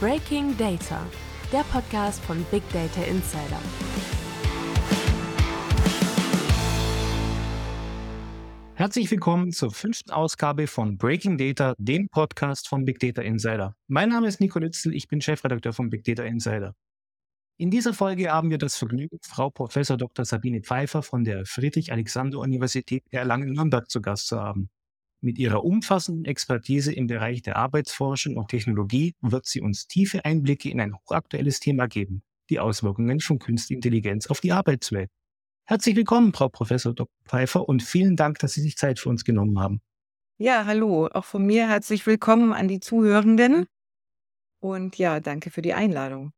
Breaking Data, der Podcast von Big Data Insider. Herzlich willkommen zur fünften Ausgabe von Breaking Data, dem Podcast von Big Data Insider. Mein Name ist Nico Lützel, ich bin Chefredakteur von Big Data Insider. In dieser Folge haben wir das Vergnügen, Frau Prof. Dr. Sabine Pfeiffer von der Friedrich-Alexander-Universität Erlangen-Nürnberg zu Gast zu haben. Mit ihrer umfassenden Expertise im Bereich der Arbeitsforschung und Technologie wird sie uns tiefe Einblicke in ein hochaktuelles Thema geben, die Auswirkungen von Künstliche Intelligenz auf die Arbeitswelt. Herzlich willkommen, Frau Professor Dr. Pfeiffer, und vielen Dank, dass Sie sich Zeit für uns genommen haben. Ja, hallo, auch von mir herzlich willkommen an die Zuhörenden. Und ja, danke für die Einladung.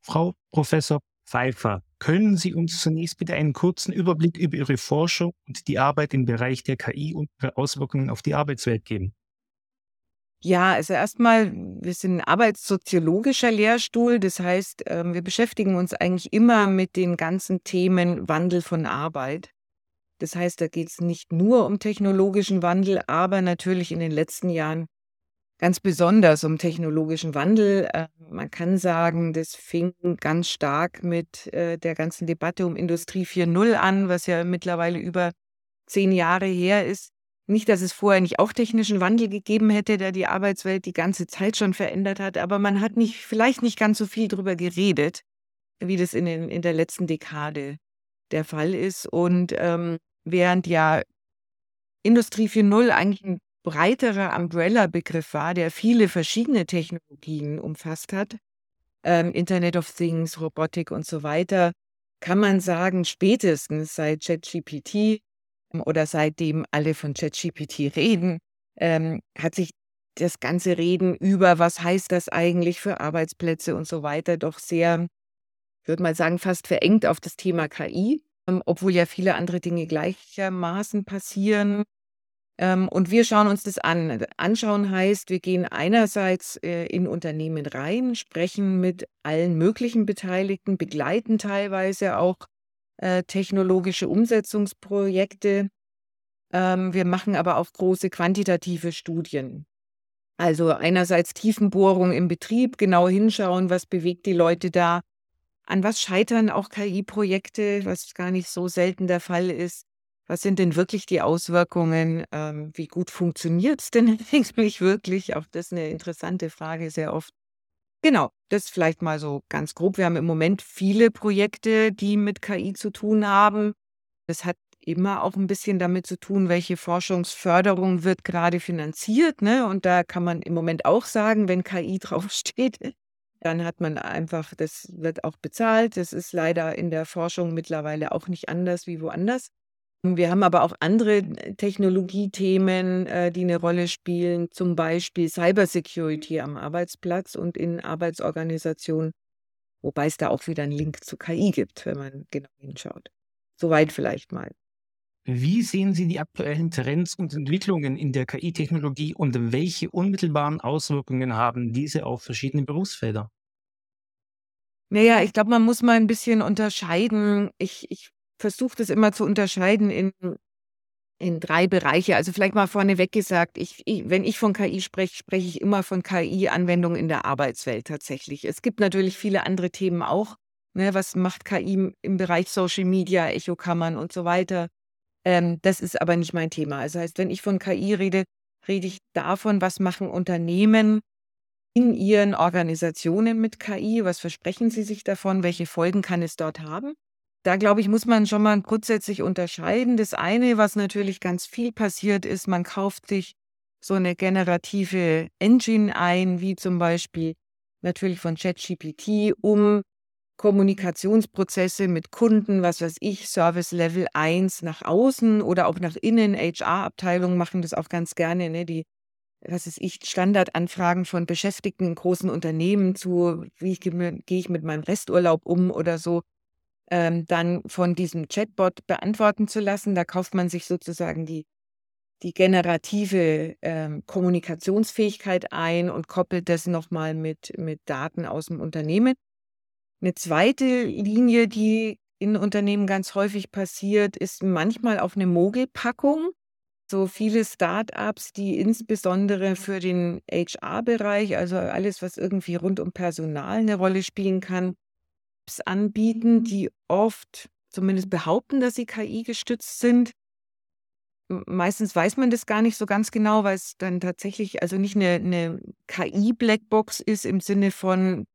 Frau Professor Pfeiffer, können Sie uns zunächst bitte einen kurzen Überblick über Ihre Forschung und die Arbeit im Bereich der KI und ihre Auswirkungen auf die Arbeitswelt geben? Ja, also erstmal, wir sind ein arbeitssoziologischer Lehrstuhl. Das heißt, ähm, wir beschäftigen uns eigentlich immer mit den ganzen Themen Wandel von Arbeit. Das heißt, da geht es nicht nur um technologischen Wandel, aber natürlich in den letzten Jahren ganz besonders um technologischen Wandel. Äh, man kann sagen, das fing ganz stark mit äh, der ganzen Debatte um Industrie 4.0 an, was ja mittlerweile über zehn Jahre her ist. Nicht, dass es vorher nicht auch technischen Wandel gegeben hätte, der die Arbeitswelt die ganze Zeit schon verändert hat, aber man hat nicht, vielleicht nicht ganz so viel darüber geredet, wie das in, den, in der letzten Dekade der Fall ist. Und ähm, während ja Industrie 4.0 eigentlich ein breiterer Umbrella-Begriff war, der viele verschiedene Technologien umfasst hat, ähm, Internet of Things, Robotik und so weiter, kann man sagen, spätestens seit ChatGPT ähm, oder seitdem alle von ChatGPT reden, ähm, hat sich das ganze Reden über, was heißt das eigentlich für Arbeitsplätze und so weiter, doch sehr, würde mal sagen, fast verengt auf das Thema KI, ähm, obwohl ja viele andere Dinge gleichermaßen passieren. Ähm, und wir schauen uns das an. Anschauen heißt, wir gehen einerseits äh, in Unternehmen rein, sprechen mit allen möglichen Beteiligten, begleiten teilweise auch äh, technologische Umsetzungsprojekte. Ähm, wir machen aber auch große quantitative Studien. Also einerseits Tiefenbohrung im Betrieb, genau hinschauen, was bewegt die Leute da, an was scheitern auch KI-Projekte, was gar nicht so selten der Fall ist. Was sind denn wirklich die Auswirkungen? Ähm, wie gut funktioniert es denn eigentlich wirklich? Auch das ist eine interessante Frage sehr oft. Genau, das vielleicht mal so ganz grob. Wir haben im Moment viele Projekte, die mit KI zu tun haben. Das hat immer auch ein bisschen damit zu tun, welche Forschungsförderung wird gerade finanziert. Ne? Und da kann man im Moment auch sagen, wenn KI draufsteht, dann hat man einfach, das wird auch bezahlt. Das ist leider in der Forschung mittlerweile auch nicht anders wie woanders. Wir haben aber auch andere Technologiethemen, äh, die eine Rolle spielen, zum Beispiel Cybersecurity am Arbeitsplatz und in Arbeitsorganisationen, wobei es da auch wieder einen Link zu KI gibt, wenn man genau hinschaut. Soweit vielleicht mal. Wie sehen Sie die aktuellen Trends und Entwicklungen in der KI-Technologie und welche unmittelbaren Auswirkungen haben diese auf verschiedene Berufsfelder? Naja, ich glaube, man muss mal ein bisschen unterscheiden. Ich, ich versuche das immer zu unterscheiden in, in drei Bereiche. Also vielleicht mal vorneweg gesagt, ich, ich, wenn ich von KI spreche, spreche ich immer von KI-Anwendungen in der Arbeitswelt tatsächlich. Es gibt natürlich viele andere Themen auch. Ne, was macht KI im Bereich Social Media, Echokammern und so weiter? Ähm, das ist aber nicht mein Thema. Also heißt, wenn ich von KI rede, rede ich davon, was machen Unternehmen in ihren Organisationen mit KI? Was versprechen sie sich davon? Welche Folgen kann es dort haben? Da glaube ich, muss man schon mal grundsätzlich unterscheiden. Das eine, was natürlich ganz viel passiert ist, man kauft sich so eine generative Engine ein, wie zum Beispiel natürlich von ChatGPT, um Kommunikationsprozesse mit Kunden, was weiß ich, Service Level 1 nach außen oder auch nach innen. HR-Abteilungen machen das auch ganz gerne, ne? die, was weiß ich, Standardanfragen von Beschäftigten in großen Unternehmen zu, wie gehe ich mit meinem Resturlaub um oder so ähm, dann von diesem Chatbot beantworten zu lassen. Da kauft man sich sozusagen die, die generative ähm, Kommunikationsfähigkeit ein und koppelt das nochmal mit, mit Daten aus dem Unternehmen. Eine zweite Linie, die in Unternehmen ganz häufig passiert, ist manchmal auf eine Mogelpackung. so viele Start-ups, die insbesondere für den HR-Bereich, also alles, was irgendwie rund um Personal eine Rolle spielen kann, anbieten, die oft zumindest behaupten, dass sie KI-gestützt sind. Meistens weiß man das gar nicht so ganz genau, weil es dann tatsächlich also nicht eine, eine KI-Blackbox ist im Sinne von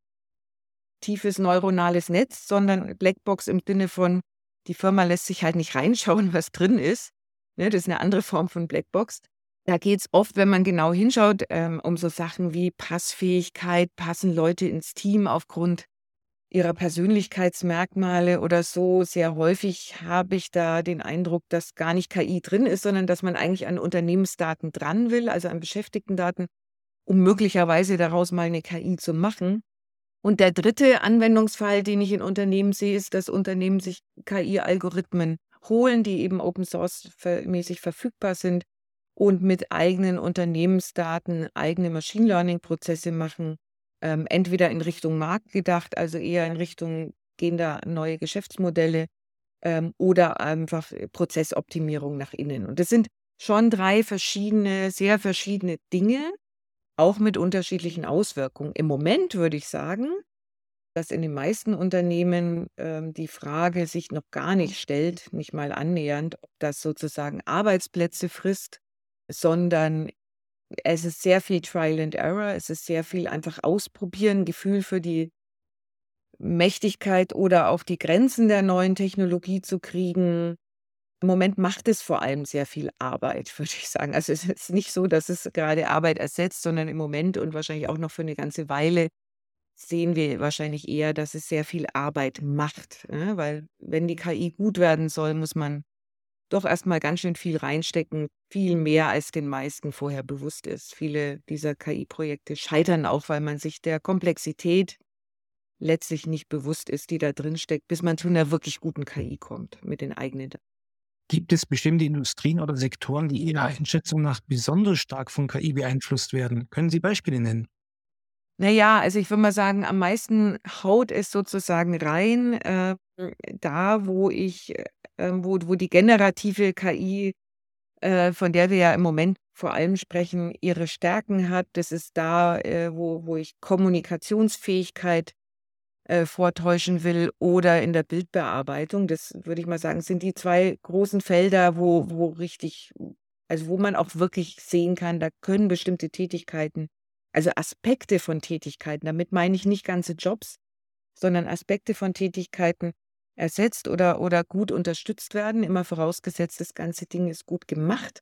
tiefes neuronales Netz, sondern Blackbox im Sinne von, die Firma lässt sich halt nicht reinschauen, was drin ist. Ne, das ist eine andere Form von Blackbox. Da geht es oft, wenn man genau hinschaut, ähm, um so Sachen wie Passfähigkeit, passen Leute ins Team aufgrund ihrer Persönlichkeitsmerkmale oder so. Sehr häufig habe ich da den Eindruck, dass gar nicht KI drin ist, sondern dass man eigentlich an Unternehmensdaten dran will, also an Beschäftigtendaten, um möglicherweise daraus mal eine KI zu machen. Und der dritte Anwendungsfall, den ich in Unternehmen sehe, ist, dass Unternehmen sich KI-Algorithmen holen, die eben Open Source mäßig verfügbar sind und mit eigenen Unternehmensdaten eigene Machine Learning Prozesse machen ähm, entweder in Richtung Markt gedacht, also eher in Richtung gehen da neue Geschäftsmodelle ähm, oder einfach Prozessoptimierung nach innen. Und das sind schon drei verschiedene, sehr verschiedene Dinge, auch mit unterschiedlichen Auswirkungen. Im Moment würde ich sagen, dass in den meisten Unternehmen ähm, die Frage sich noch gar nicht stellt, nicht mal annähernd, ob das sozusagen Arbeitsplätze frisst, sondern es ist sehr viel Trial and Error, es ist sehr viel einfach ausprobieren, Gefühl für die Mächtigkeit oder auch die Grenzen der neuen Technologie zu kriegen. Im Moment macht es vor allem sehr viel Arbeit, würde ich sagen. Also es ist nicht so, dass es gerade Arbeit ersetzt, sondern im Moment und wahrscheinlich auch noch für eine ganze Weile sehen wir wahrscheinlich eher, dass es sehr viel Arbeit macht. Ne? Weil wenn die KI gut werden soll, muss man doch erstmal ganz schön viel reinstecken, viel mehr als den meisten vorher bewusst ist. Viele dieser KI-Projekte scheitern auch, weil man sich der Komplexität letztlich nicht bewusst ist, die da drin steckt, bis man zu einer wirklich guten KI kommt mit den eigenen Daten. Gibt es bestimmte Industrien oder Sektoren, die Ihrer Einschätzung nach besonders stark von KI beeinflusst werden? Können Sie Beispiele nennen? Naja, also ich würde mal sagen, am meisten haut es sozusagen rein, äh, da wo ich ähm, wo, wo die generative KI, äh, von der wir ja im Moment vor allem sprechen, ihre Stärken hat. Das ist da, äh, wo, wo ich Kommunikationsfähigkeit äh, vortäuschen will oder in der Bildbearbeitung. Das würde ich mal sagen, sind die zwei großen Felder, wo, wo richtig, also wo man auch wirklich sehen kann, da können bestimmte Tätigkeiten, also Aspekte von Tätigkeiten, damit meine ich nicht ganze Jobs, sondern Aspekte von Tätigkeiten ersetzt oder, oder gut unterstützt werden, immer vorausgesetzt, das ganze Ding ist gut gemacht,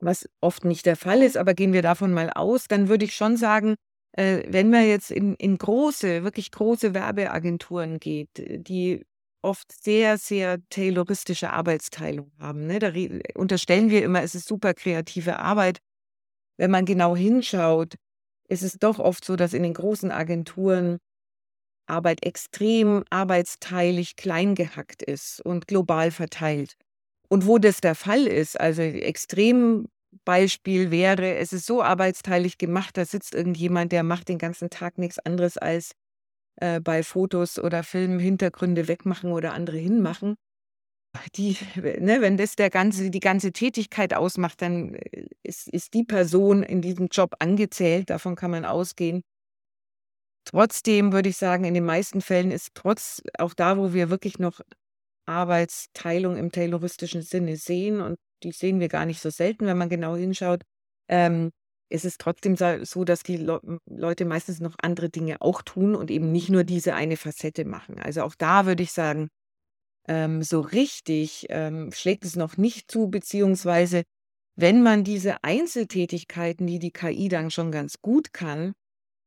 was oft nicht der Fall ist, aber gehen wir davon mal aus, dann würde ich schon sagen, äh, wenn man jetzt in, in große, wirklich große Werbeagenturen geht, die oft sehr, sehr tayloristische Arbeitsteilung haben. Ne? Da unterstellen wir immer, es ist super kreative Arbeit. Wenn man genau hinschaut, ist es doch oft so, dass in den großen Agenturen Arbeit extrem arbeitsteilig klein gehackt ist und global verteilt. Und wo das der Fall ist, also Extrembeispiel wäre, es ist so arbeitsteilig gemacht, da sitzt irgendjemand, der macht den ganzen Tag nichts anderes als äh, bei Fotos oder Filmen Hintergründe wegmachen oder andere hinmachen. Die, ne, wenn das der ganze, die ganze Tätigkeit ausmacht, dann äh, ist, ist die Person in diesem Job angezählt, davon kann man ausgehen. Trotzdem würde ich sagen, in den meisten Fällen ist trotz auch da, wo wir wirklich noch Arbeitsteilung im tayloristischen Sinne sehen, und die sehen wir gar nicht so selten, wenn man genau hinschaut, ähm, ist es trotzdem so, dass die Le Leute meistens noch andere Dinge auch tun und eben nicht nur diese eine Facette machen. Also auch da würde ich sagen, ähm, so richtig ähm, schlägt es noch nicht zu, beziehungsweise wenn man diese Einzeltätigkeiten, die die KI dann schon ganz gut kann,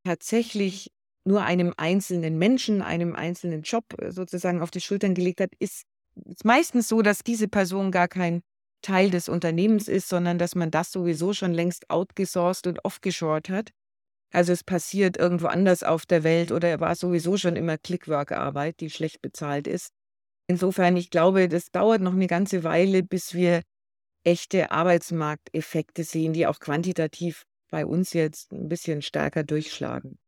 tatsächlich nur einem einzelnen Menschen, einem einzelnen Job äh, sozusagen auf die Schultern gelegt hat, ist es meistens so, dass diese Person gar kein Teil des Unternehmens ist, sondern dass man das sowieso schon längst outgesourced und offgeshored hat. Also es passiert irgendwo anders auf der Welt oder war sowieso schon immer Clickwork-Arbeit, die schlecht bezahlt ist. Insofern, ich glaube, das dauert noch eine ganze Weile, bis wir echte Arbeitsmarkteffekte sehen, die auch quantitativ bei uns jetzt ein bisschen stärker durchschlagen.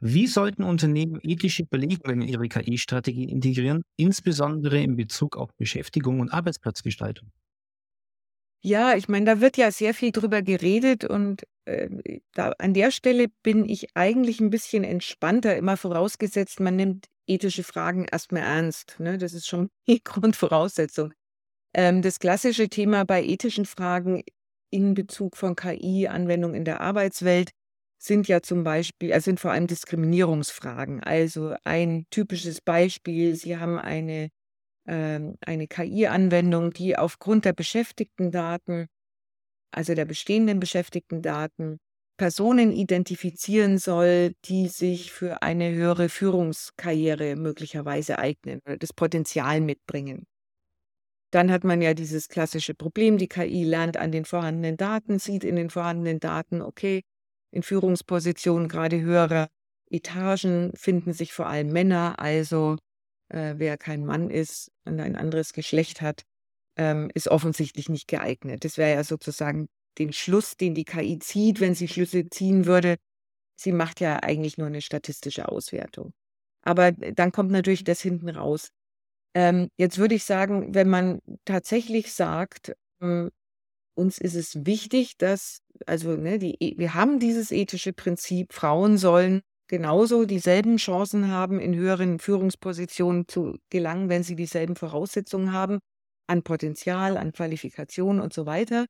Wie sollten Unternehmen ethische Überlegungen in ihre KI-Strategie integrieren, insbesondere in Bezug auf Beschäftigung und Arbeitsplatzgestaltung? Ja, ich meine, da wird ja sehr viel drüber geredet und äh, da, an der Stelle bin ich eigentlich ein bisschen entspannter, immer vorausgesetzt, man nimmt ethische Fragen erstmal ernst. Ne? Das ist schon die Grundvoraussetzung. Ähm, das klassische Thema bei ethischen Fragen in Bezug von KI-Anwendung in der Arbeitswelt sind ja zum Beispiel, also sind vor allem Diskriminierungsfragen. Also ein typisches Beispiel, Sie haben eine ähm, eine KI-Anwendung, die aufgrund der Beschäftigtendaten, also der bestehenden Beschäftigtendaten, Personen identifizieren soll, die sich für eine höhere Führungskarriere möglicherweise eignen oder das Potenzial mitbringen. Dann hat man ja dieses klassische Problem, die KI lernt an den vorhandenen Daten, sieht in den vorhandenen Daten, okay, in Führungspositionen gerade höherer Etagen finden sich vor allem Männer, also äh, wer kein Mann ist und ein anderes Geschlecht hat, ähm, ist offensichtlich nicht geeignet. Das wäre ja sozusagen den Schluss, den die KI zieht, wenn sie Schlüsse ziehen würde. Sie macht ja eigentlich nur eine statistische Auswertung. Aber dann kommt natürlich das hinten raus. Ähm, jetzt würde ich sagen, wenn man tatsächlich sagt, äh, uns ist es wichtig, dass, also ne, die, e, wir haben dieses ethische Prinzip, Frauen sollen genauso dieselben Chancen haben, in höheren Führungspositionen zu gelangen, wenn sie dieselben Voraussetzungen haben an Potenzial, an Qualifikation und so weiter.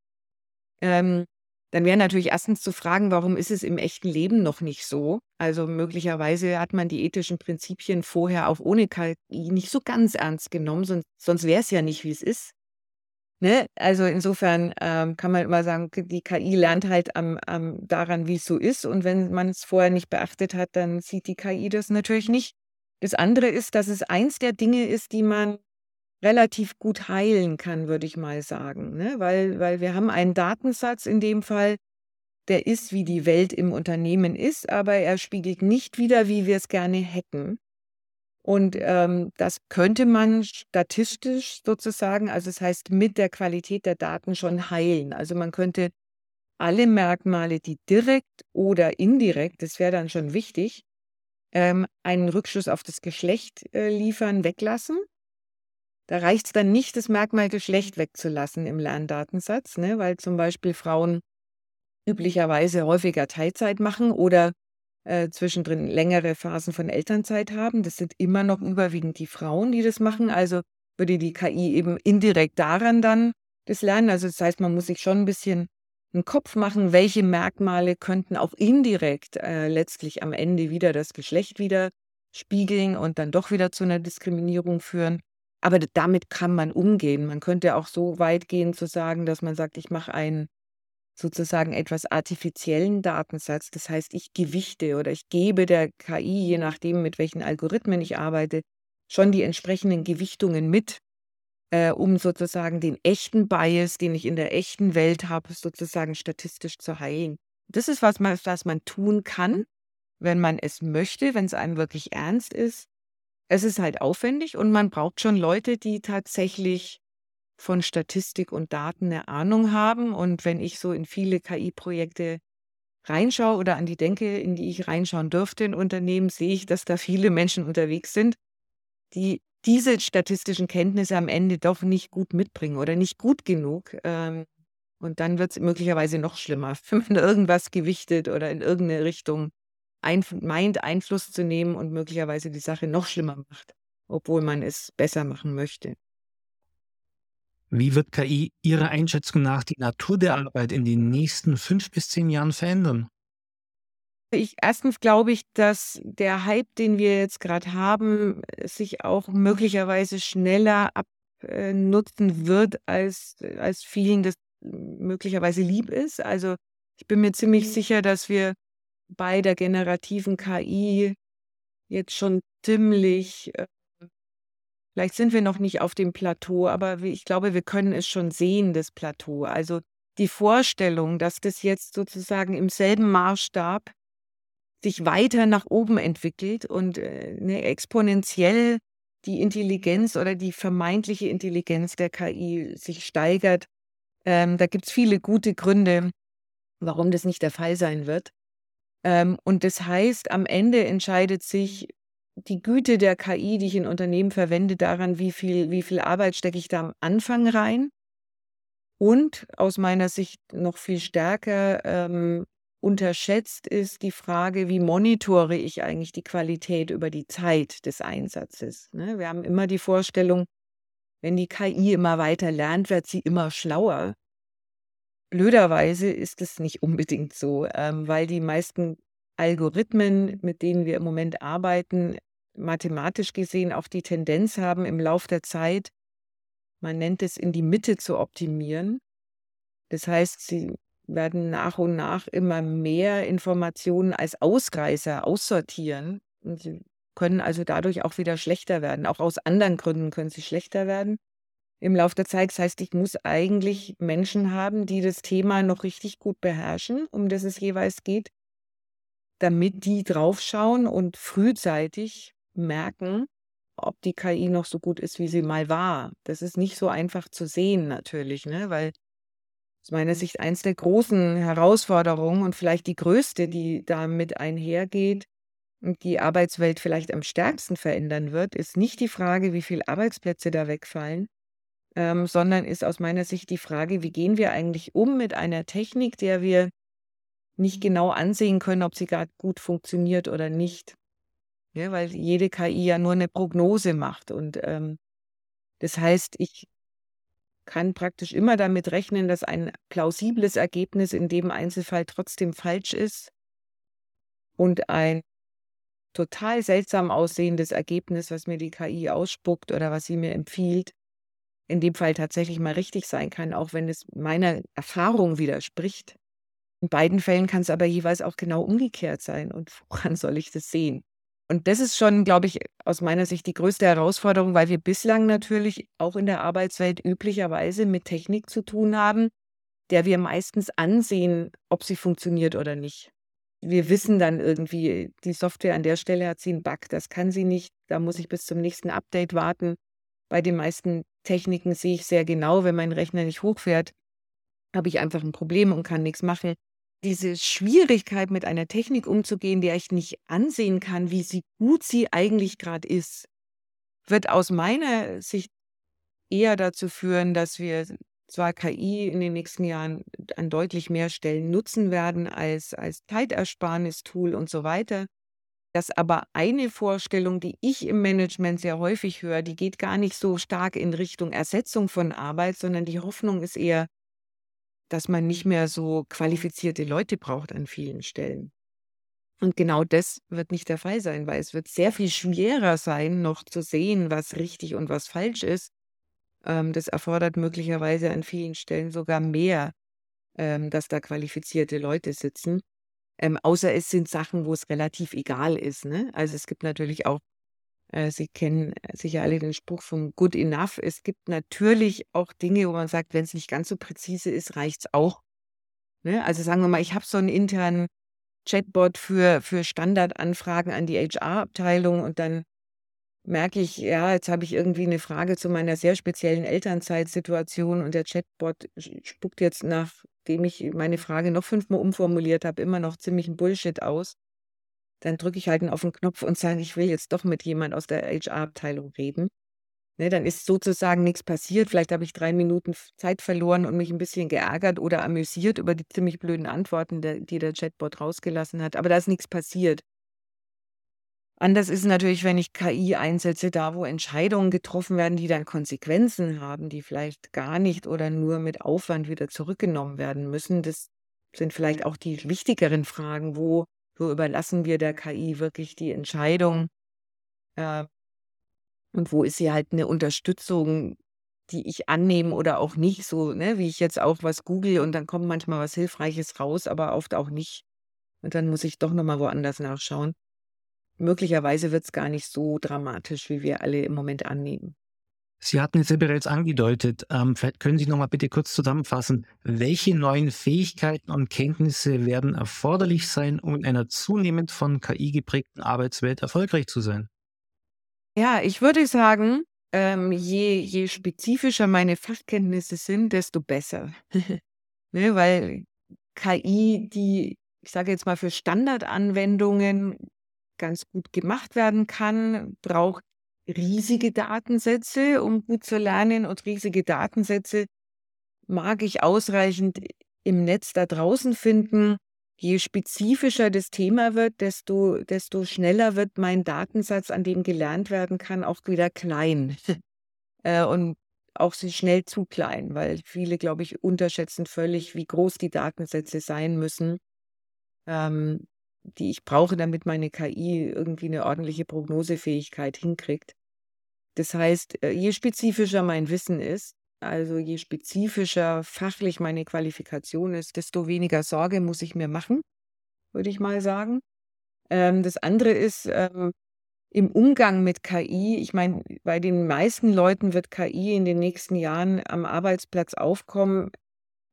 Ähm, dann wäre natürlich erstens zu fragen, warum ist es im echten Leben noch nicht so? Also möglicherweise hat man die ethischen Prinzipien vorher auch ohne KI nicht so ganz ernst genommen, sonst, sonst wäre es ja nicht, wie es ist. Ne? Also insofern ähm, kann man immer sagen, die KI lernt halt am, am daran, wie es so ist. Und wenn man es vorher nicht beachtet hat, dann sieht die KI das natürlich nicht. Das andere ist, dass es eins der Dinge ist, die man relativ gut heilen kann, würde ich mal sagen. Ne? Weil, weil wir haben einen Datensatz in dem Fall, der ist, wie die Welt im Unternehmen ist, aber er spiegelt nicht wieder, wie wir es gerne hätten. Und ähm, das könnte man statistisch sozusagen, also das heißt mit der Qualität der Daten schon heilen. Also man könnte alle Merkmale, die direkt oder indirekt, das wäre dann schon wichtig, ähm, einen Rückschluss auf das Geschlecht äh, liefern, weglassen. Da reicht es dann nicht, das Merkmal Geschlecht wegzulassen im Lerndatensatz, ne? weil zum Beispiel Frauen üblicherweise häufiger Teilzeit machen oder äh, zwischendrin längere Phasen von Elternzeit haben. Das sind immer noch überwiegend die Frauen, die das machen. Also würde die KI eben indirekt daran dann das lernen. Also das heißt, man muss sich schon ein bisschen einen Kopf machen, welche Merkmale könnten auch indirekt äh, letztlich am Ende wieder das Geschlecht wieder spiegeln und dann doch wieder zu einer Diskriminierung führen. Aber damit kann man umgehen. Man könnte auch so weit gehen zu sagen, dass man sagt, ich mache einen sozusagen etwas artifiziellen Datensatz. Das heißt, ich gewichte oder ich gebe der KI, je nachdem, mit welchen Algorithmen ich arbeite, schon die entsprechenden Gewichtungen mit, äh, um sozusagen den echten Bias, den ich in der echten Welt habe, sozusagen statistisch zu heilen. Das ist, was man, was man tun kann, wenn man es möchte, wenn es einem wirklich ernst ist. Es ist halt aufwendig und man braucht schon Leute, die tatsächlich von Statistik und Daten eine Ahnung haben. Und wenn ich so in viele KI-Projekte reinschaue oder an die denke, in die ich reinschauen dürfte in Unternehmen, sehe ich, dass da viele Menschen unterwegs sind, die diese statistischen Kenntnisse am Ende doch nicht gut mitbringen oder nicht gut genug. Ähm, und dann wird es möglicherweise noch schlimmer, wenn man irgendwas gewichtet oder in irgendeine Richtung meint, Einfluss zu nehmen und möglicherweise die Sache noch schlimmer macht, obwohl man es besser machen möchte. Wie wird KI Ihrer Einschätzung nach die Natur der Arbeit in den nächsten fünf bis zehn Jahren verändern? Ich, erstens glaube ich, dass der Hype, den wir jetzt gerade haben, sich auch möglicherweise schneller abnutzen wird, als, als vielen das möglicherweise lieb ist. Also ich bin mir ziemlich mhm. sicher, dass wir bei der generativen KI jetzt schon ziemlich äh, Vielleicht sind wir noch nicht auf dem Plateau, aber ich glaube, wir können es schon sehen, das Plateau. Also die Vorstellung, dass das jetzt sozusagen im selben Maßstab sich weiter nach oben entwickelt und äh, ne, exponentiell die Intelligenz oder die vermeintliche Intelligenz der KI sich steigert. Ähm, da gibt es viele gute Gründe, warum das nicht der Fall sein wird. Ähm, und das heißt, am Ende entscheidet sich, die Güte der KI, die ich in Unternehmen verwende, daran, wie viel, wie viel Arbeit stecke ich da am Anfang rein Und aus meiner Sicht noch viel stärker ähm, unterschätzt ist die Frage, wie monitore ich eigentlich die Qualität über die Zeit des Einsatzes. Ne? Wir haben immer die Vorstellung, wenn die KI immer weiter lernt, wird sie immer schlauer. Blöderweise ist es nicht unbedingt so, ähm, weil die meisten Algorithmen, mit denen wir im Moment arbeiten, mathematisch gesehen auch die Tendenz haben, im Lauf der Zeit, man nennt es in die Mitte zu optimieren. Das heißt, sie werden nach und nach immer mehr Informationen als Ausreißer aussortieren. Und sie können also dadurch auch wieder schlechter werden. Auch aus anderen Gründen können sie schlechter werden im Laufe der Zeit. Das heißt, ich muss eigentlich Menschen haben, die das Thema noch richtig gut beherrschen, um das es jeweils geht, damit die draufschauen und frühzeitig merken, ob die KI noch so gut ist, wie sie mal war. Das ist nicht so einfach zu sehen natürlich, ne? weil aus meiner Sicht eins der großen Herausforderungen und vielleicht die größte, die damit einhergeht und die Arbeitswelt vielleicht am stärksten verändern wird, ist nicht die Frage, wie viele Arbeitsplätze da wegfallen, ähm, sondern ist aus meiner Sicht die Frage, wie gehen wir eigentlich um mit einer Technik, der wir nicht genau ansehen können, ob sie gerade gut funktioniert oder nicht. Ja, weil jede KI ja nur eine Prognose macht. Und ähm, das heißt, ich kann praktisch immer damit rechnen, dass ein plausibles Ergebnis in dem Einzelfall trotzdem falsch ist und ein total seltsam aussehendes Ergebnis, was mir die KI ausspuckt oder was sie mir empfiehlt, in dem Fall tatsächlich mal richtig sein kann, auch wenn es meiner Erfahrung widerspricht. In beiden Fällen kann es aber jeweils auch genau umgekehrt sein. Und woran soll ich das sehen? Und das ist schon, glaube ich, aus meiner Sicht die größte Herausforderung, weil wir bislang natürlich auch in der Arbeitswelt üblicherweise mit Technik zu tun haben, der wir meistens ansehen, ob sie funktioniert oder nicht. Wir wissen dann irgendwie, die Software an der Stelle hat sie einen Bug, das kann sie nicht, da muss ich bis zum nächsten Update warten. Bei den meisten Techniken sehe ich sehr genau, wenn mein Rechner nicht hochfährt, habe ich einfach ein Problem und kann nichts machen diese Schwierigkeit, mit einer Technik umzugehen, der ich nicht ansehen kann, wie sie gut sie eigentlich gerade ist, wird aus meiner Sicht eher dazu führen, dass wir zwar KI in den nächsten Jahren an deutlich mehr Stellen nutzen werden als, als Zeitersparnis-Tool und so weiter. Dass aber eine Vorstellung, die ich im Management sehr häufig höre, die geht gar nicht so stark in Richtung Ersetzung von Arbeit, sondern die Hoffnung ist eher, dass man nicht mehr so qualifizierte Leute braucht an vielen Stellen. Und genau das wird nicht der Fall sein, weil es wird sehr viel schwerer sein, noch zu sehen, was richtig und was falsch ist. Ähm, das erfordert möglicherweise an vielen Stellen sogar mehr, ähm, dass da qualifizierte Leute sitzen. Ähm, außer es sind Sachen, wo es relativ egal ist. Ne? Also es gibt natürlich auch äh, Sie kennen äh, sicher alle den Spruch vom Good Enough. Es gibt natürlich auch Dinge, wo man sagt, wenn es nicht ganz so präzise ist, reicht es auch. Ne? Also sagen wir mal, ich habe so einen internen Chatbot für, für Standardanfragen an die HR-Abteilung und dann merke ich, ja, jetzt habe ich irgendwie eine Frage zu meiner sehr speziellen Elternzeitsituation und der Chatbot spuckt jetzt, nachdem ich meine Frage noch fünfmal umformuliert habe, immer noch ziemlich ein Bullshit aus dann drücke ich halt auf den Knopf und sage, ich will jetzt doch mit jemand aus der HR-Abteilung reden. Ne, dann ist sozusagen nichts passiert. Vielleicht habe ich drei Minuten Zeit verloren und mich ein bisschen geärgert oder amüsiert über die ziemlich blöden Antworten, die der Chatbot rausgelassen hat. Aber da ist nichts passiert. Anders ist natürlich, wenn ich KI einsetze, da wo Entscheidungen getroffen werden, die dann Konsequenzen haben, die vielleicht gar nicht oder nur mit Aufwand wieder zurückgenommen werden müssen. Das sind vielleicht auch die wichtigeren Fragen, wo so überlassen wir der KI wirklich die Entscheidung. Äh, und wo ist sie halt eine Unterstützung, die ich annehme oder auch nicht, so ne, wie ich jetzt auch was google und dann kommt manchmal was Hilfreiches raus, aber oft auch nicht. Und dann muss ich doch nochmal woanders nachschauen. Möglicherweise wird es gar nicht so dramatisch, wie wir alle im Moment annehmen. Sie hatten es ja bereits angedeutet. Ähm, vielleicht können Sie noch mal bitte kurz zusammenfassen, welche neuen Fähigkeiten und Kenntnisse werden erforderlich sein, um in einer zunehmend von KI geprägten Arbeitswelt erfolgreich zu sein? Ja, ich würde sagen, ähm, je, je spezifischer meine Fachkenntnisse sind, desto besser. ne, weil KI, die, ich sage jetzt mal, für Standardanwendungen ganz gut gemacht werden kann, braucht riesige Datensätze, um gut zu lernen und riesige Datensätze mag ich ausreichend im Netz da draußen finden. Je spezifischer das Thema wird, desto, desto schneller wird mein Datensatz, an dem gelernt werden kann, auch wieder klein. äh, und auch schnell zu klein, weil viele, glaube ich, unterschätzen völlig, wie groß die Datensätze sein müssen, ähm, die ich brauche, damit meine KI irgendwie eine ordentliche Prognosefähigkeit hinkriegt. Das heißt, äh, je spezifischer mein Wissen ist, also je spezifischer fachlich meine Qualifikation ist, desto weniger Sorge muss ich mir machen, würde ich mal sagen. Ähm, das andere ist ähm, im Umgang mit KI. Ich meine, bei den meisten Leuten wird KI in den nächsten Jahren am Arbeitsplatz aufkommen,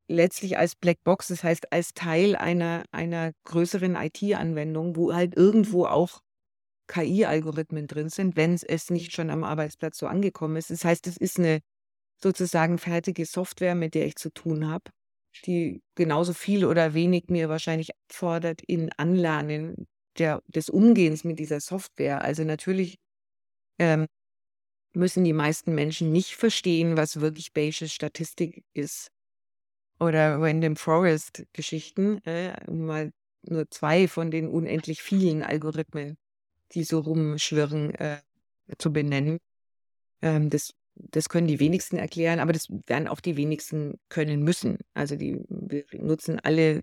letztlich als Blackbox, das heißt als Teil einer, einer größeren IT-Anwendung, wo halt irgendwo auch KI-Algorithmen drin sind, wenn es nicht schon am Arbeitsplatz so angekommen ist. Das heißt, es ist eine sozusagen fertige Software, mit der ich zu tun habe, die genauso viel oder wenig mir wahrscheinlich fordert in Anlernen der, des Umgehens mit dieser Software. Also natürlich ähm, müssen die meisten Menschen nicht verstehen, was wirklich Bayesche Statistik ist. Oder Random Forest Geschichten, äh, mal nur zwei von den unendlich vielen Algorithmen, die so rumschwirren, äh, zu benennen. Ähm, das das können die wenigsten erklären, aber das werden auch die wenigsten können müssen. Also die wir nutzen alle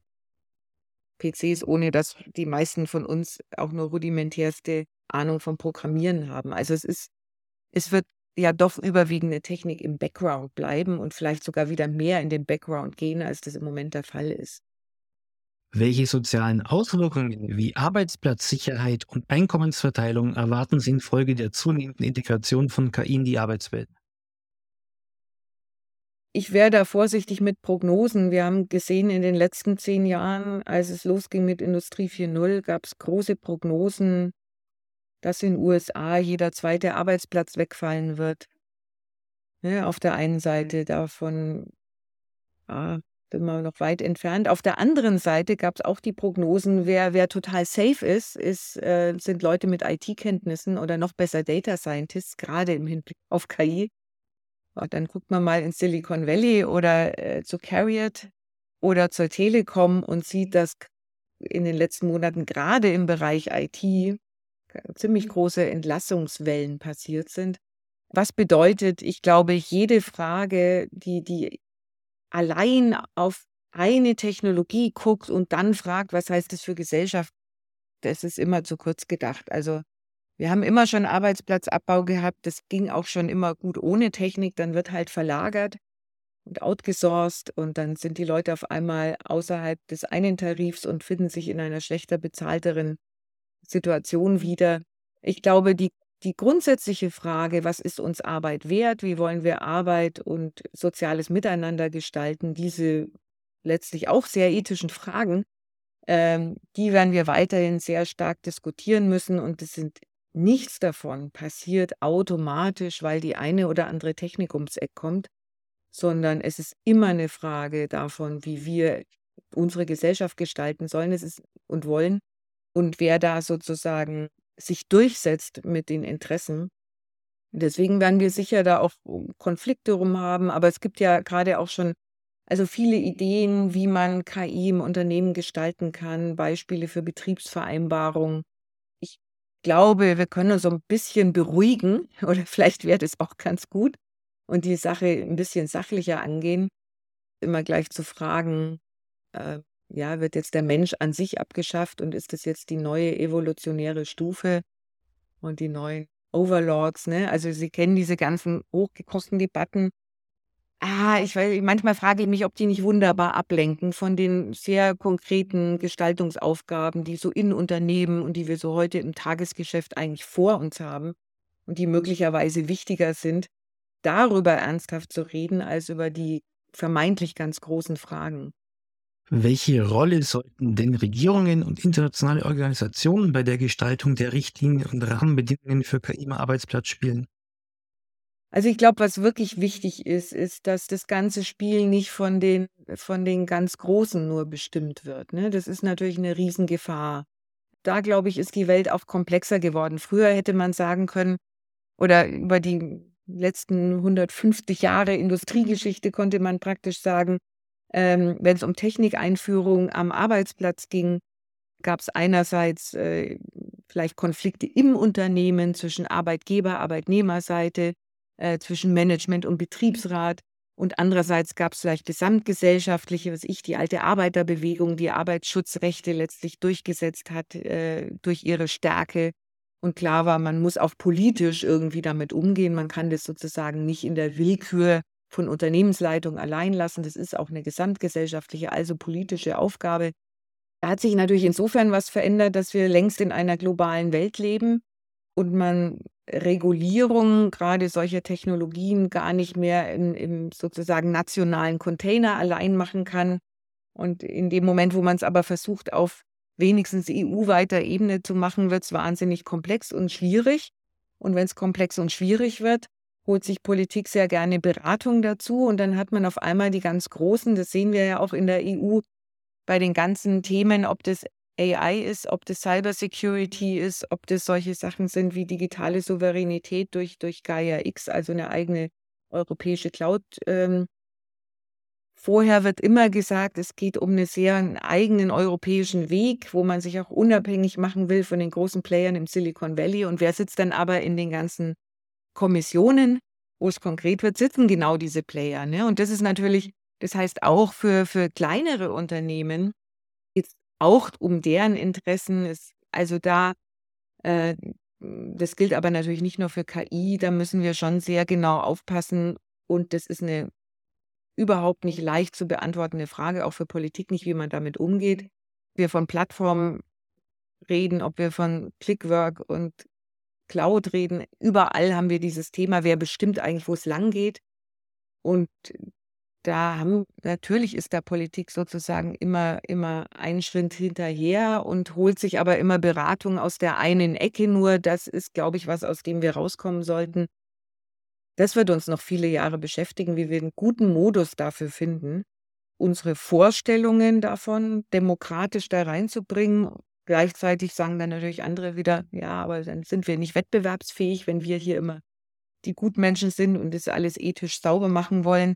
PCs, ohne dass die meisten von uns auch nur rudimentärste Ahnung vom Programmieren haben. Also es ist, es wird ja doch überwiegend eine Technik im Background bleiben und vielleicht sogar wieder mehr in den Background gehen, als das im Moment der Fall ist. Welche sozialen Auswirkungen wie Arbeitsplatzsicherheit und Einkommensverteilung erwarten Sie infolge der zunehmenden Integration von KI in die Arbeitswelt? Ich wäre da vorsichtig mit Prognosen. Wir haben gesehen, in den letzten zehn Jahren, als es losging mit Industrie 4.0, gab es große Prognosen, dass in den USA jeder zweite Arbeitsplatz wegfallen wird. Ne, auf der einen Seite davon ja, sind wir noch weit entfernt. Auf der anderen Seite gab es auch die Prognosen, wer, wer total safe ist, ist äh, sind Leute mit IT-Kenntnissen oder noch besser Data Scientists, gerade im Hinblick auf KI. Dann guckt man mal ins Silicon Valley oder äh, zu Carriot oder zur Telekom und sieht, dass in den letzten Monaten gerade im Bereich IT ziemlich große Entlassungswellen passiert sind. Was bedeutet, ich glaube, jede Frage, die, die allein auf eine Technologie guckt und dann fragt, was heißt das für Gesellschaft, das ist immer zu kurz gedacht. Also wir haben immer schon Arbeitsplatzabbau gehabt. Das ging auch schon immer gut ohne Technik. Dann wird halt verlagert und outgesourced und dann sind die Leute auf einmal außerhalb des einen Tarifs und finden sich in einer schlechter bezahlteren Situation wieder. Ich glaube, die, die grundsätzliche Frage, was ist uns Arbeit wert, wie wollen wir Arbeit und soziales Miteinander gestalten, diese letztlich auch sehr ethischen Fragen, ähm, die werden wir weiterhin sehr stark diskutieren müssen. Und das sind Nichts davon passiert automatisch, weil die eine oder andere Technik ums Eck kommt, sondern es ist immer eine Frage davon, wie wir unsere Gesellschaft gestalten sollen es ist, und wollen und wer da sozusagen sich durchsetzt mit den Interessen. Deswegen werden wir sicher da auch Konflikte rum haben, aber es gibt ja gerade auch schon also viele Ideen, wie man KI im Unternehmen gestalten kann, Beispiele für Betriebsvereinbarungen glaube, wir können uns so ein bisschen beruhigen oder vielleicht wäre das auch ganz gut und die Sache ein bisschen sachlicher angehen, immer gleich zu fragen, äh, ja, wird jetzt der Mensch an sich abgeschafft und ist das jetzt die neue evolutionäre Stufe und die neuen Overlords, ne? Also Sie kennen diese ganzen hochgekosten Debatten Ah, ich weiß manchmal frage ich mich, ob die nicht wunderbar ablenken von den sehr konkreten Gestaltungsaufgaben, die so in Unternehmen und die wir so heute im Tagesgeschäft eigentlich vor uns haben und die möglicherweise wichtiger sind, darüber ernsthaft zu reden, als über die vermeintlich ganz großen Fragen. Welche Rolle sollten denn Regierungen und internationale Organisationen bei der Gestaltung der Richtlinien und Rahmenbedingungen für KI im Arbeitsplatz spielen? Also ich glaube, was wirklich wichtig ist, ist, dass das ganze Spiel nicht von den, von den ganz Großen nur bestimmt wird. Ne? Das ist natürlich eine Riesengefahr. Da, glaube ich, ist die Welt auch komplexer geworden. Früher hätte man sagen können, oder über die letzten 150 Jahre Industriegeschichte, konnte man praktisch sagen. Ähm, Wenn es um Technikeinführung am Arbeitsplatz ging, gab es einerseits äh, vielleicht Konflikte im Unternehmen zwischen Arbeitgeber, Arbeitnehmerseite, äh, zwischen Management und Betriebsrat. Und andererseits gab es vielleicht gesamtgesellschaftliche, was ich, die alte Arbeiterbewegung, die Arbeitsschutzrechte letztlich durchgesetzt hat äh, durch ihre Stärke. Und klar war, man muss auch politisch irgendwie damit umgehen. Man kann das sozusagen nicht in der Willkür von Unternehmensleitung allein lassen. Das ist auch eine gesamtgesellschaftliche, also politische Aufgabe. Da hat sich natürlich insofern was verändert, dass wir längst in einer globalen Welt leben und man Regulierung gerade solcher Technologien gar nicht mehr in, im sozusagen nationalen Container allein machen kann. Und in dem Moment, wo man es aber versucht, auf wenigstens EU-weiter Ebene zu machen, wird es wahnsinnig komplex und schwierig. Und wenn es komplex und schwierig wird, holt sich Politik sehr gerne Beratung dazu. Und dann hat man auf einmal die ganz großen, das sehen wir ja auch in der EU, bei den ganzen Themen, ob das AI ist, ob das Cybersecurity ist, ob das solche Sachen sind wie digitale Souveränität durch, durch Gaia X, also eine eigene europäische Cloud. Ähm. Vorher wird immer gesagt, es geht um einen sehr eigenen europäischen Weg, wo man sich auch unabhängig machen will von den großen Playern im Silicon Valley. Und wer sitzt dann aber in den ganzen Kommissionen, wo es konkret wird, sitzen genau diese Player. Ne? Und das ist natürlich, das heißt auch für, für kleinere Unternehmen, auch um deren Interessen. Ist, also da, äh, das gilt aber natürlich nicht nur für KI, da müssen wir schon sehr genau aufpassen. Und das ist eine überhaupt nicht leicht zu beantwortende Frage, auch für Politik nicht, wie man damit umgeht. Wir von Plattformen reden, ob wir von Clickwork und Cloud reden, überall haben wir dieses Thema, wer bestimmt eigentlich, wo es lang geht. Und da haben natürlich ist da Politik sozusagen immer immer einen Schritt hinterher und holt sich aber immer Beratung aus der einen Ecke nur. Das ist, glaube ich, was, aus dem wir rauskommen sollten. Das wird uns noch viele Jahre beschäftigen, wie wir einen guten Modus dafür finden, unsere Vorstellungen davon demokratisch da reinzubringen. Gleichzeitig sagen dann natürlich andere wieder, ja, aber dann sind wir nicht wettbewerbsfähig, wenn wir hier immer die Gutmenschen sind und das alles ethisch sauber machen wollen.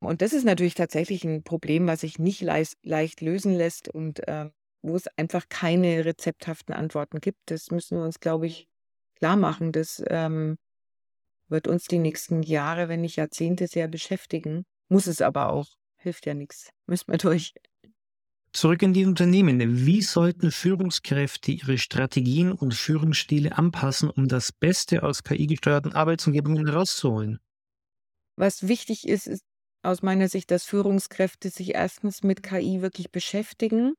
Und das ist natürlich tatsächlich ein Problem, was sich nicht leicht, leicht lösen lässt und äh, wo es einfach keine rezepthaften Antworten gibt. Das müssen wir uns, glaube ich, klar machen. Das ähm, wird uns die nächsten Jahre, wenn nicht Jahrzehnte, sehr beschäftigen. Muss es aber auch. Hilft ja nichts. Müssen wir durch. Zurück in die Unternehmen. Wie sollten Führungskräfte ihre Strategien und Führungsstile anpassen, um das Beste aus KI-gesteuerten Arbeitsumgebungen rauszuholen? Was wichtig ist, ist aus meiner Sicht, dass Führungskräfte sich erstens mit KI wirklich beschäftigen,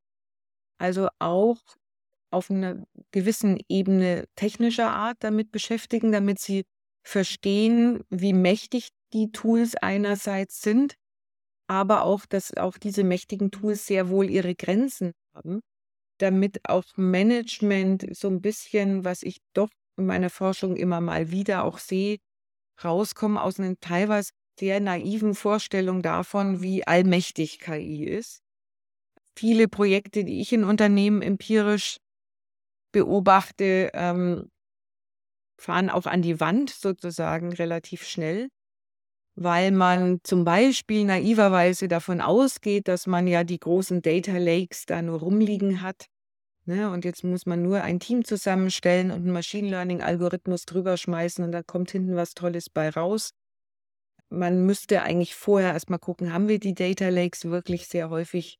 also auch auf einer gewissen Ebene technischer Art damit beschäftigen, damit sie verstehen, wie mächtig die Tools einerseits sind, aber auch, dass auch diese mächtigen Tools sehr wohl ihre Grenzen haben, damit auch Management so ein bisschen, was ich doch in meiner Forschung immer mal wieder auch sehe, rauskommen aus einem teilweise sehr naiven Vorstellung davon, wie allmächtig KI ist. Viele Projekte, die ich in Unternehmen empirisch beobachte, ähm, fahren auch an die Wand sozusagen relativ schnell, weil man zum Beispiel naiverweise davon ausgeht, dass man ja die großen Data Lakes da nur rumliegen hat. Ne? Und jetzt muss man nur ein Team zusammenstellen und einen Machine Learning-Algorithmus drüber schmeißen und da kommt hinten was Tolles bei raus man müsste eigentlich vorher erstmal gucken, haben wir die Data Lakes wirklich sehr häufig,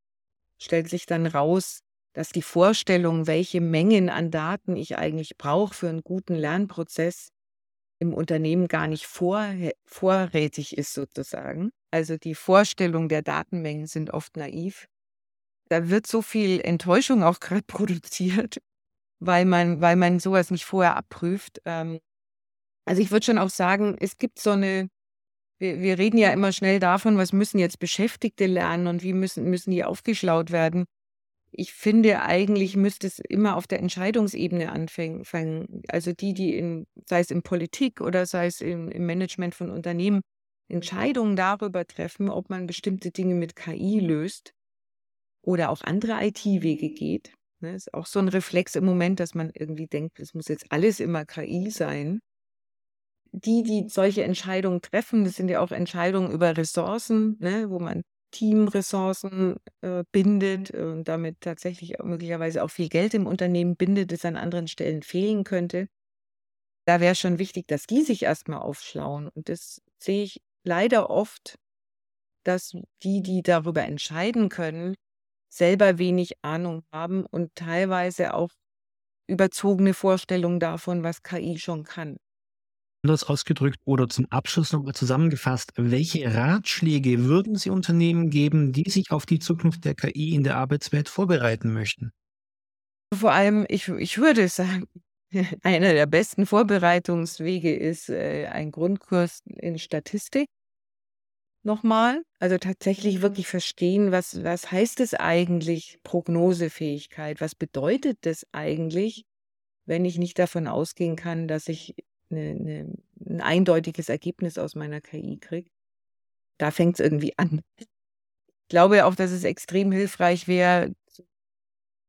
stellt sich dann raus, dass die Vorstellung, welche Mengen an Daten ich eigentlich brauche für einen guten Lernprozess, im Unternehmen gar nicht vor, vorrätig ist sozusagen. Also die Vorstellung der Datenmengen sind oft naiv. Da wird so viel Enttäuschung auch gerade produziert, weil man, weil man sowas nicht vorher abprüft. Ähm, also ich würde schon auch sagen, es gibt so eine wir, wir reden ja immer schnell davon, was müssen jetzt Beschäftigte lernen und wie müssen, müssen die aufgeschlaut werden. Ich finde, eigentlich müsste es immer auf der Entscheidungsebene anfangen. Also die, die in, sei es in Politik oder sei es im, im Management von Unternehmen, Entscheidungen darüber treffen, ob man bestimmte Dinge mit KI löst oder auch andere IT-Wege geht. Das ne, ist auch so ein Reflex im Moment, dass man irgendwie denkt, es muss jetzt alles immer KI sein die, die solche Entscheidungen treffen, das sind ja auch Entscheidungen über Ressourcen, ne, wo man Teamressourcen äh, bindet und damit tatsächlich möglicherweise auch viel Geld im Unternehmen bindet, das an anderen Stellen fehlen könnte. Da wäre schon wichtig, dass die sich erstmal aufschlauen. Und das sehe ich leider oft, dass die, die darüber entscheiden können, selber wenig Ahnung haben und teilweise auch überzogene Vorstellungen davon, was KI schon kann. Anders ausgedrückt oder zum Abschluss nochmal zusammengefasst, welche Ratschläge würden Sie Unternehmen geben, die sich auf die Zukunft der KI in der Arbeitswelt vorbereiten möchten? Vor allem, ich, ich würde sagen, einer der besten Vorbereitungswege ist äh, ein Grundkurs in Statistik. Nochmal, also tatsächlich wirklich verstehen, was, was heißt es eigentlich, Prognosefähigkeit? Was bedeutet das eigentlich, wenn ich nicht davon ausgehen kann, dass ich eine, eine, ein eindeutiges Ergebnis aus meiner KI kriege. Da fängt es irgendwie an. Ich glaube auch, dass es extrem hilfreich wäre,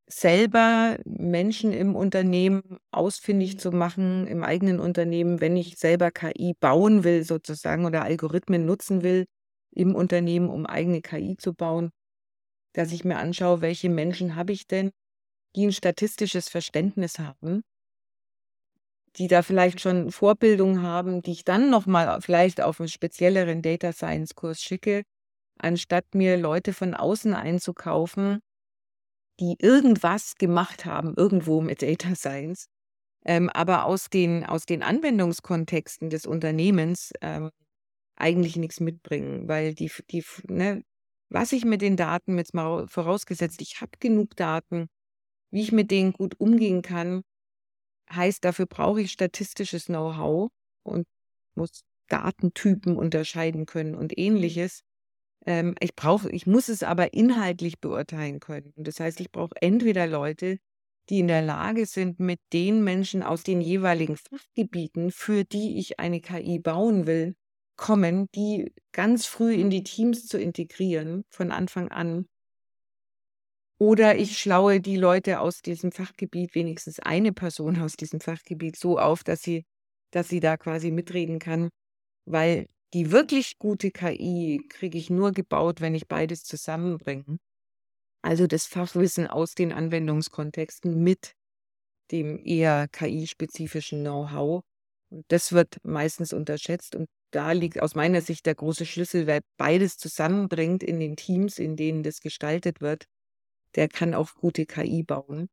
selber Menschen im Unternehmen ausfindig zu machen, im eigenen Unternehmen, wenn ich selber KI bauen will, sozusagen, oder Algorithmen nutzen will im Unternehmen, um eigene KI zu bauen, dass ich mir anschaue, welche Menschen habe ich denn, die ein statistisches Verständnis haben die da vielleicht schon Vorbildung haben, die ich dann nochmal vielleicht auf einen spezielleren Data Science Kurs schicke, anstatt mir Leute von außen einzukaufen, die irgendwas gemacht haben, irgendwo mit Data Science, ähm, aber aus den, aus den Anwendungskontexten des Unternehmens ähm, eigentlich nichts mitbringen, weil die, die ne, was ich mit den Daten jetzt mal vorausgesetzt, ich habe genug Daten, wie ich mit denen gut umgehen kann, Heißt, dafür brauche ich statistisches Know-how und muss Datentypen unterscheiden können und ähnliches. Ähm, ich brauche, ich muss es aber inhaltlich beurteilen können. Und das heißt, ich brauche entweder Leute, die in der Lage sind, mit den Menschen aus den jeweiligen Fachgebieten, für die ich eine KI bauen will, kommen, die ganz früh in die Teams zu integrieren, von Anfang an, oder ich schlaue die Leute aus diesem Fachgebiet, wenigstens eine Person aus diesem Fachgebiet, so auf, dass sie, dass sie da quasi mitreden kann. Weil die wirklich gute KI kriege ich nur gebaut, wenn ich beides zusammenbringe. Also das Fachwissen aus den Anwendungskontexten mit dem eher KI-spezifischen Know-how. Und das wird meistens unterschätzt. Und da liegt aus meiner Sicht der große Schlüssel, wer beides zusammenbringt in den Teams, in denen das gestaltet wird, der kann auch gute KI bauen.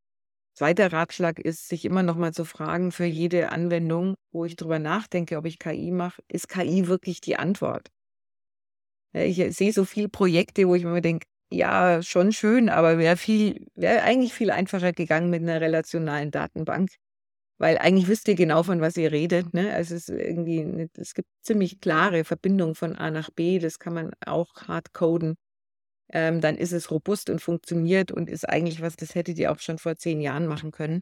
Zweiter Ratschlag ist, sich immer noch mal zu fragen für jede Anwendung, wo ich drüber nachdenke, ob ich KI mache, ist KI wirklich die Antwort? ich sehe so viele Projekte, wo ich mir denke, ja, schon schön, aber wäre viel, wäre eigentlich viel einfacher gegangen mit einer relationalen Datenbank. Weil eigentlich wisst ihr genau, von was ihr redet. Ne? Also es ist irgendwie, es gibt ziemlich klare Verbindungen von A nach B, das kann man auch hart coden ähm, dann ist es robust und funktioniert und ist eigentlich was, das hättet ihr auch schon vor zehn Jahren machen können.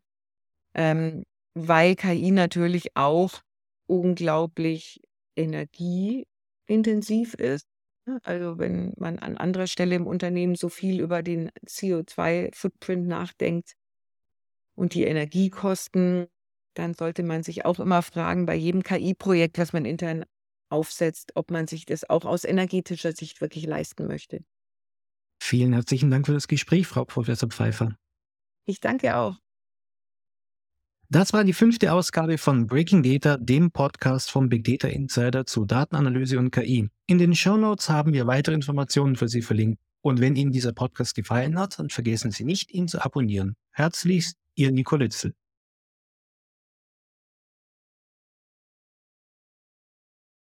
Ähm, weil KI natürlich auch unglaublich energieintensiv ist. Ne? Also wenn man an anderer Stelle im Unternehmen so viel über den CO2-Footprint nachdenkt und die Energiekosten, dann sollte man sich auch immer fragen, bei jedem KI-Projekt, was man intern aufsetzt, ob man sich das auch aus energetischer Sicht wirklich leisten möchte. Vielen herzlichen Dank für das Gespräch, Frau Professor Pfeiffer. Ich danke auch. Das war die fünfte Ausgabe von Breaking Data, dem Podcast vom Big Data Insider zu Datenanalyse und KI. In den Show Notes haben wir weitere Informationen für Sie verlinkt. Und wenn Ihnen dieser Podcast gefallen hat, dann vergessen Sie nicht, ihn zu abonnieren. Herzlichst, Ihr Nico Litzel.